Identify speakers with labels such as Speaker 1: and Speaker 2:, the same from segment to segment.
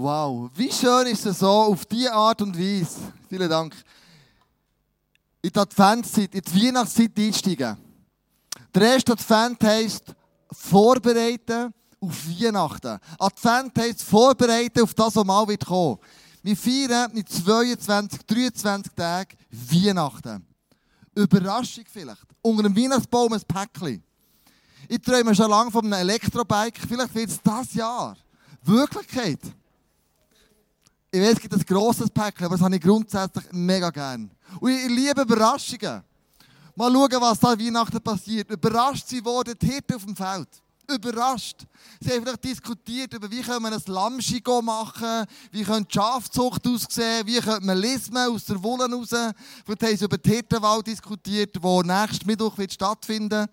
Speaker 1: Wow, wie schön ist es so, auf diese Art und Weise. Vielen Dank. In die Adventszeit, in die Weihnachtszeit einsteigen. Der erste Advent heisst vorbereiten auf Weihnachten. Advent heisst vorbereiten auf das, was mal wird kommen. Wir feiern mit 22, 23 Tagen Weihnachten. Überraschung vielleicht. Unter dem Weihnachtsbaum ein Päckchen. Ich träume schon lange von einem Elektrobike. Vielleicht wird es das Jahr Wirklichkeit. Ich weiß, es gibt ein grosses Päckchen, aber das habe ich grundsätzlich mega gern. Und ich liebe Überraschungen. Mal schauen, was da Weihnachten passiert. Überrascht sie wurden die Hirten auf dem Feld. Überrascht. Sie haben vielleicht diskutiert über, wie können wir ein Lammschi machen, wie könnte die Schafzucht aussehen, wie könnte man Lismen aus der Wolle raus. Vielleicht haben sie über die Hirtenwahl diskutiert, die nächsten Mittwoch wird stattfinden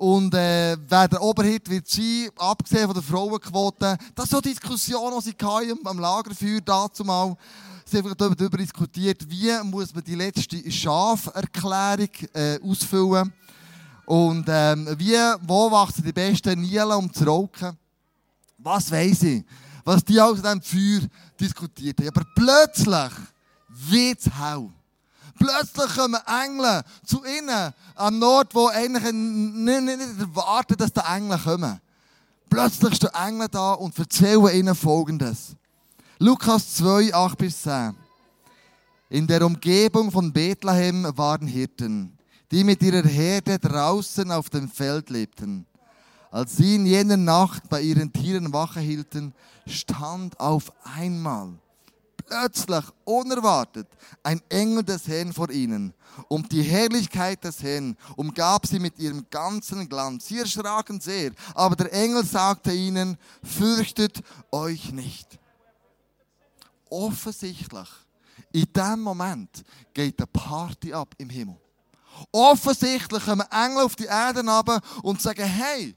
Speaker 1: und äh, wer der Oberhit wird sein, abgesehen von der Frauenquote. Das ist so eine Diskussion, die sie hatten, am Lagerfeuer dazu mal. Sie haben darüber diskutiert, wie muss man die letzte Schaferklärung äh, ausfüllen und ähm, wie, wo wachsen die besten Nielen, um zu rauchen. Was weiß ich, was die aus diesem Feuer diskutiert haben. Aber plötzlich wird es hell. Plötzlich kommen Engel zu ihnen am Ort, wo eigentlich nicht, nicht, nicht erwarten, dass die Engel kommen. Plötzlich stehen Engel da und erzählen ihnen Folgendes. Lukas 2, 8 bis 10. In der Umgebung von Bethlehem waren Hirten, die mit ihrer Herde draußen auf dem Feld lebten. Als sie in jener Nacht bei ihren Tieren Wache hielten, stand auf einmal plötzlich, unerwartet, ein Engel des Herrn vor ihnen. Und die Herrlichkeit des Herrn umgab sie mit ihrem ganzen Glanz. Sie erschraken sehr, aber der Engel sagte ihnen, fürchtet euch nicht. Offensichtlich, in dem Moment geht eine Party ab im Himmel. Offensichtlich kommen Engel auf die Erde runter und sagen, hey,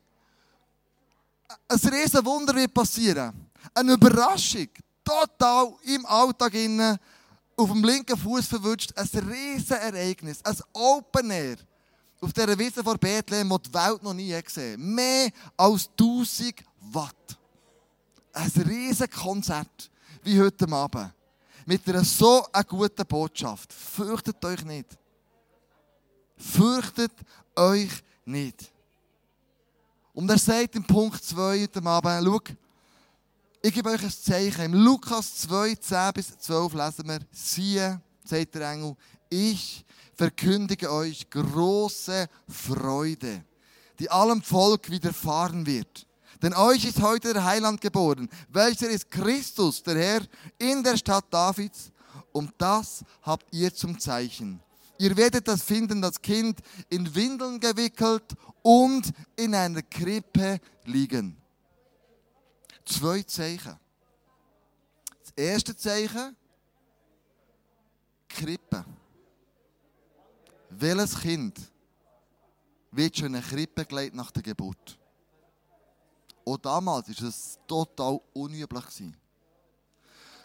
Speaker 1: ein riesen Wunder wird passieren. Eine Überraschung total im Alltag innen, auf dem linken Fuß verwünscht, ein riesen Ereignis, ein Open Air. Auf dieser Wiese vor Bethlehem, die die Welt noch nie gesehen Mehr als 1000 Watt. Ein riesen Konzert, wie heute Abend. Mit einer so einer guten Botschaft. Fürchtet euch nicht. Fürchtet euch nicht. Und er sagt im Punkt 2 heute Abend, schau, ich gebe euch ein Zeichen. Im Lukas 2, 10 bis 12 lesen wir, siehe, sagt der Engel, ich verkündige euch große Freude, die allem Volk widerfahren wird. Denn euch ist heute der Heiland geboren, welcher ist Christus, der Herr, in der Stadt Davids. Und das habt ihr zum Zeichen. Ihr werdet das finden, das Kind in Windeln gewickelt und in einer Krippe liegen zwei Zeichen. Das erste Zeichen, Krippe. Welches Kind wird schon in eine Krippe gelegt nach der Geburt? Auch damals war es total unüblich.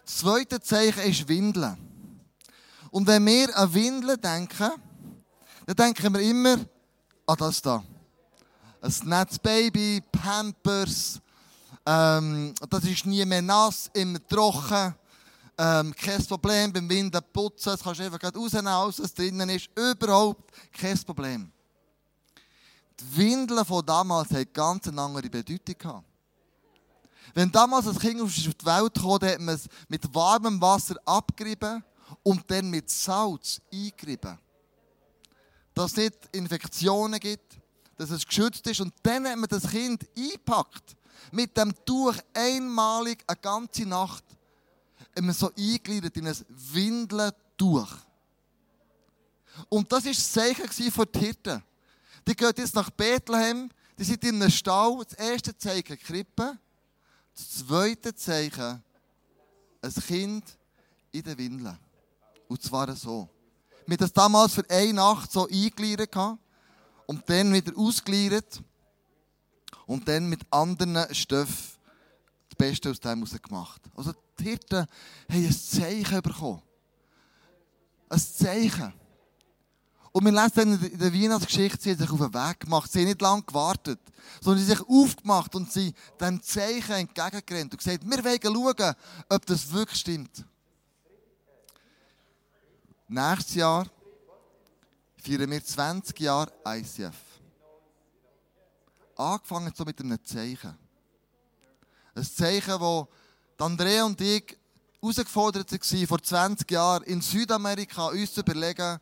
Speaker 1: Das zweite Zeichen ist Windeln. Und wenn wir an Windeln denken, dann denken wir immer an das da. Ein Netzbaby, Pampers, ähm, das ist nie mehr nass, immer trocken. Ähm, kein Problem beim Winden putzen. Das kannst du einfach rausnehmen, alles was drinnen ist. Überhaupt kein Problem. Die Windeln von damals hatten ganz eine andere Bedeutung. Wenn damals ein Kind auf die Welt kam, hat man es mit warmem Wasser abgerieben und dann mit Salz eingerieben. Dass es nicht Infektionen gibt, dass es geschützt ist. Und dann hat man das Kind eingepackt mit dem Tuch einmalig eine ganze Nacht immer so eingegliedert in ein Windeltuch. Und das war das Zeichen für Hirten. Die gehen jetzt nach Bethlehem, die sind in einem Stall. Das erste Zeichen Krippe. Das zweite Zeichen ein Kind in den Windeln. Und zwar so. Wir haben das damals für eine Nacht so eingegliedert und dann wieder ausgegliedert und dann mit anderen Stoffen das Beste aus dem gemacht. Also die Hirten haben ein Zeichen bekommen. Ein Zeichen. Und wir lesen in der Weihnachtsgeschichte, sie haben sich auf den Weg gemacht. Sie haben nicht lange gewartet, sondern sie haben sich aufgemacht und sie dem Zeichen entgegengerannt und gesagt, wir wollen schauen, ob das wirklich stimmt. Nächstes Jahr feiern wir 20 Jahre ICF. Angefangen so mit einem Zeichen. Ein Zeichen, wo Andrea und ich herausgefordert waren, vor 20 Jahren in Südamerika uns zu überlegen,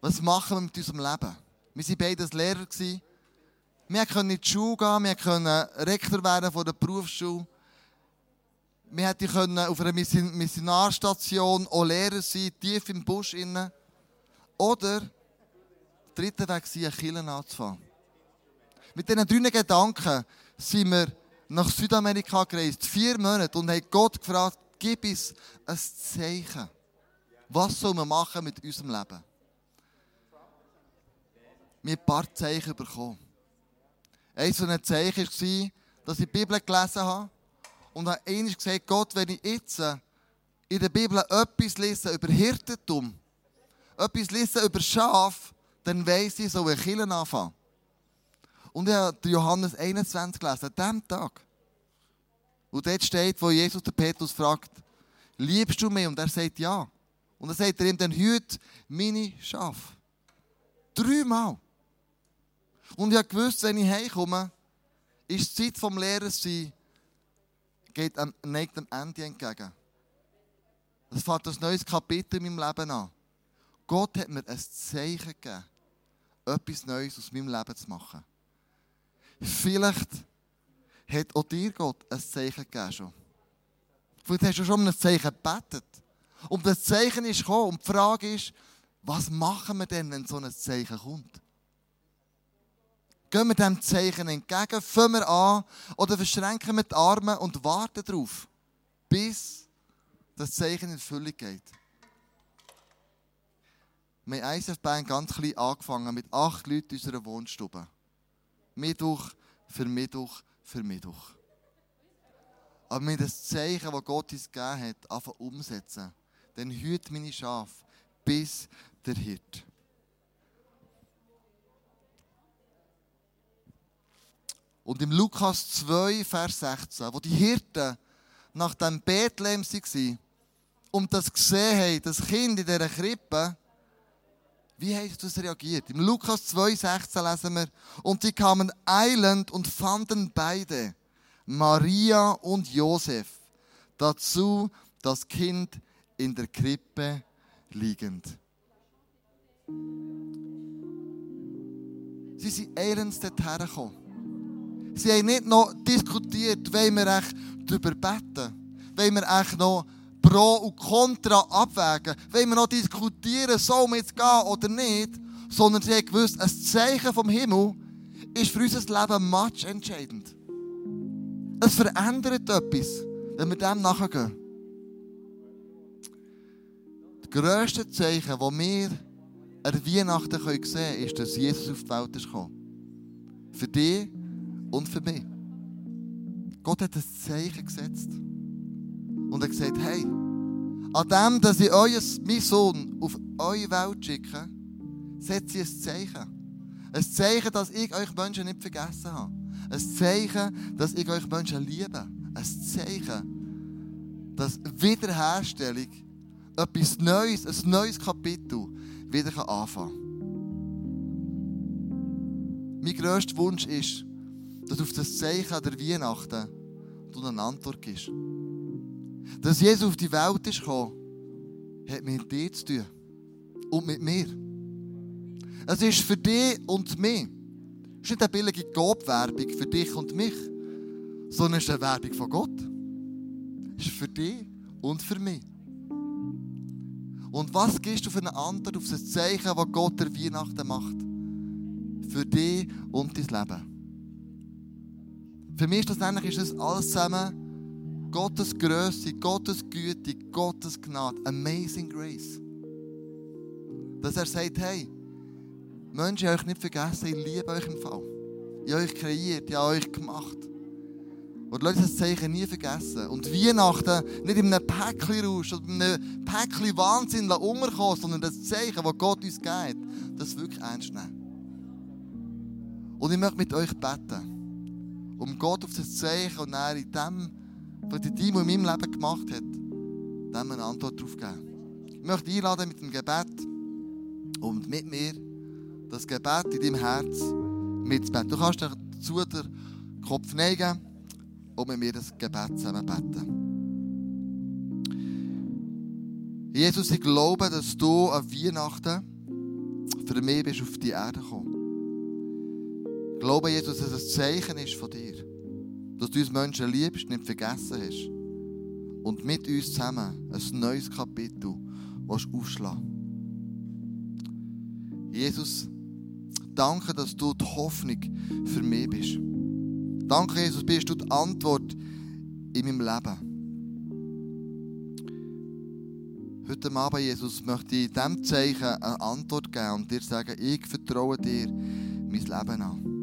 Speaker 1: was machen wir mit unserem Leben. Wir waren beide Lehrer. Wir konnten in die Schule gehen, wir konnten Rektor werden von der Berufsschule. Wir hätten auf einer Missionarstation auch Lehrer sein, tief im Busch. Oder der dritte Weg war, eine Kirche anzufangen. Mit diesen drei Gedanken sind wir nach Südamerika gereist, vier Monate, und haben Gott gefragt, gib uns ein Zeichen. Was soll man machen mit unserem Leben? Wir haben ein paar Zeichen bekommen. Eines von Zeichen war, dass ich die Bibel gelesen habe und habe einmal gesagt, Gott, wenn ich jetzt in der Bibel etwas lese über Hirtentum, etwas lese über Schaf, dann weiss ich, so eine Kirche anfangen. Und ich habe Johannes 21 gelesen, an diesem Tag. Und dort steht, wo Jesus den Petrus fragt, liebst du mich? Und er sagt ja. Und dann sagt er ihm, dann hüt meine Schafe. Dreimal. Und ich habe gewusst, wenn ich heimkomme, ist die Zeit vom Lehrers sein, geht am, neigt dem Ende entgegen. Es fängt ein neues Kapitel in meinem Leben an. Gott hat mir ein Zeichen gegeben, etwas Neues aus meinem Leben zu machen. Vielleicht hat auch dir Gott ein Zeichen gegeben schon. Vielleicht hast du schon um ein Zeichen gebetet. Und das Zeichen ist gekommen. Und die Frage ist, was machen wir denn, wenn so ein Zeichen kommt? Gehen wir dem Zeichen entgegen, fangen wir an oder verschränken wir die Arme und warten darauf, bis das Zeichen in Erfüllung geht. Wir haben ISF Band ganz klein angefangen mit acht Leuten in unserer Wohnstube. Mittwoch für Mittwoch für Mittwoch. Aber wir das Zeichen, das Gott uns gegeben hat, einfach umsetzen. Dann hüt meine Schafe bis der Hirt. Und im Lukas 2, Vers 16, wo die Hirten nach dem Bethlehem waren und das gesehen haben, das Kind in dieser Krippe, wie hast du reagiert? Im Lukas 2,16 lesen wir, und sie kamen eilend und fanden beide, Maria und Josef, dazu das Kind in der Krippe liegend. Sie sind eilends dorthin gekommen. Sie haben nicht noch diskutiert, wollen wir echt darüber beten? Wollen wir echt noch Pro und Contra abwägen. Wollen wir noch diskutieren, soll man jetzt gehen oder nicht? Sondern sie haben gewusst, ein Zeichen vom Himmel ist für unser Leben much entscheidend. Es verändert etwas, wenn wir dem nachgehen. Das grösste Zeichen, das wir an Weihnachten sehen können, ist, dass Jesus auf die Welt ist gekommen. Für dich und für mich. Gott hat ein Zeichen gesetzt. Und er gesagt, hey, an dem, dass ich euer, meinen Sohn auf eure Welt schicke, setze ich ein Zeichen. Ein Zeichen, dass ich euch Menschen nicht vergessen habe. Ein Zeichen, dass ich euch Menschen liebe. Ein Zeichen, dass Wiederherstellung, etwas Neues, ein neues Kapitel wieder anfangen kann. Mein grösster Wunsch ist, dass auf das Zeichen der Weihnachten du eine Antwort gibst. Dass Jesus auf die Welt ist gekommen, hat mit dir zu tun. Und mit mir. Es ist für dich und mich. Es ist nicht eine billige Gobwerbung für dich und mich, sondern es ist eine Werbung von Gott. Es ist für dich und für mich. Und was gibst du für eine Antwort auf das Zeichen, das Gott der Weihnachten macht? Für dich und dein Leben. Für mich ist das eigentlich ist das alles zusammen Gottes Größe, Gottes Güte, Gottes Gnade, Amazing Grace. Dass er sagt, hey, Menschen, ich euch nicht vergessen, ich liebe euch im Fall. Ich habe euch kreiert, ich habe euch gemacht. Und Leute, das Zeichen nie vergessen. Und Weihnachten nicht in einem Päckchen raus oder in einem Päckchen Wahnsinn unterkommen, sondern das Zeichen, das Gott uns gibt, das wirklich ernst nehmen. Und ich möchte mit euch beten, um Gott auf das Zeichen und er in dem, was die Team in meinem Leben gemacht hat, dem eine Antwort darauf geben. Ich möchte einladen mit dem Gebet und mit mir das Gebet in deinem Herz mitzubeten. Du kannst dazu den Kopf neigen und mit mir das Gebet zusammen beten. Jesus, ich glaube, dass du an Weihnachten für mich bist auf die Erde gekommen. Ich glaube, Jesus, dass es ein Zeichen ist von dir. Dass du uns Menschen liebst, nicht vergessen hast. Und mit uns zusammen ein neues Kapitel aufschlagen Jesus, danke, dass du die Hoffnung für mich bist. Danke, Jesus, bist du die Antwort in meinem Leben. Heute Abend, Jesus, möchte ich diesem Zeichen eine Antwort geben und dir sagen, ich vertraue dir mein Leben an.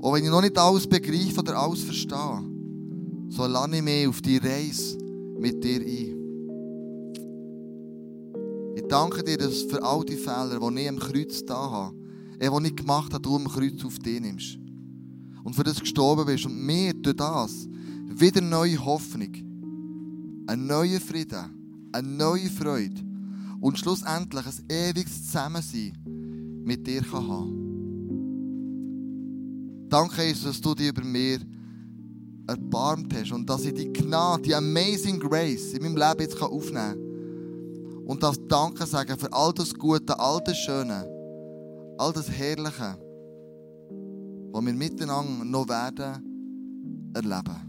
Speaker 1: Auch wenn ich noch nicht alles begreife oder alles verstehe, so lade ich mich auf die Reise mit dir ein. Ich danke dir dass für all die Fehler, die ich am Kreuz da habe, äh, die ich gemacht habe, du am Kreuz auf dich nimmst. Und für das gestorben bist und mir durch das wieder neue Hoffnung, ein neuer Frieden, eine neue Freude und schlussendlich ein ewiges Zusammensein mit dir kann haben. Danke, Jesus, dass du dich über mir erbarmt hast und dass ich die Gnade, die Amazing Grace in meinem Leben jetzt aufnehmen kann. Und das Danke sagen für all das Gute, all das Schöne, all das Herrliche, was wir miteinander noch werden erleben.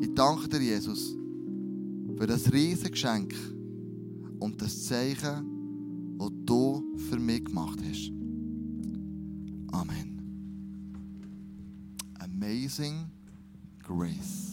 Speaker 1: Ich danke dir, Jesus für das riesige Geschenk und das Zeichen, das du für mich gemacht hast. Amen. Amazing Grace.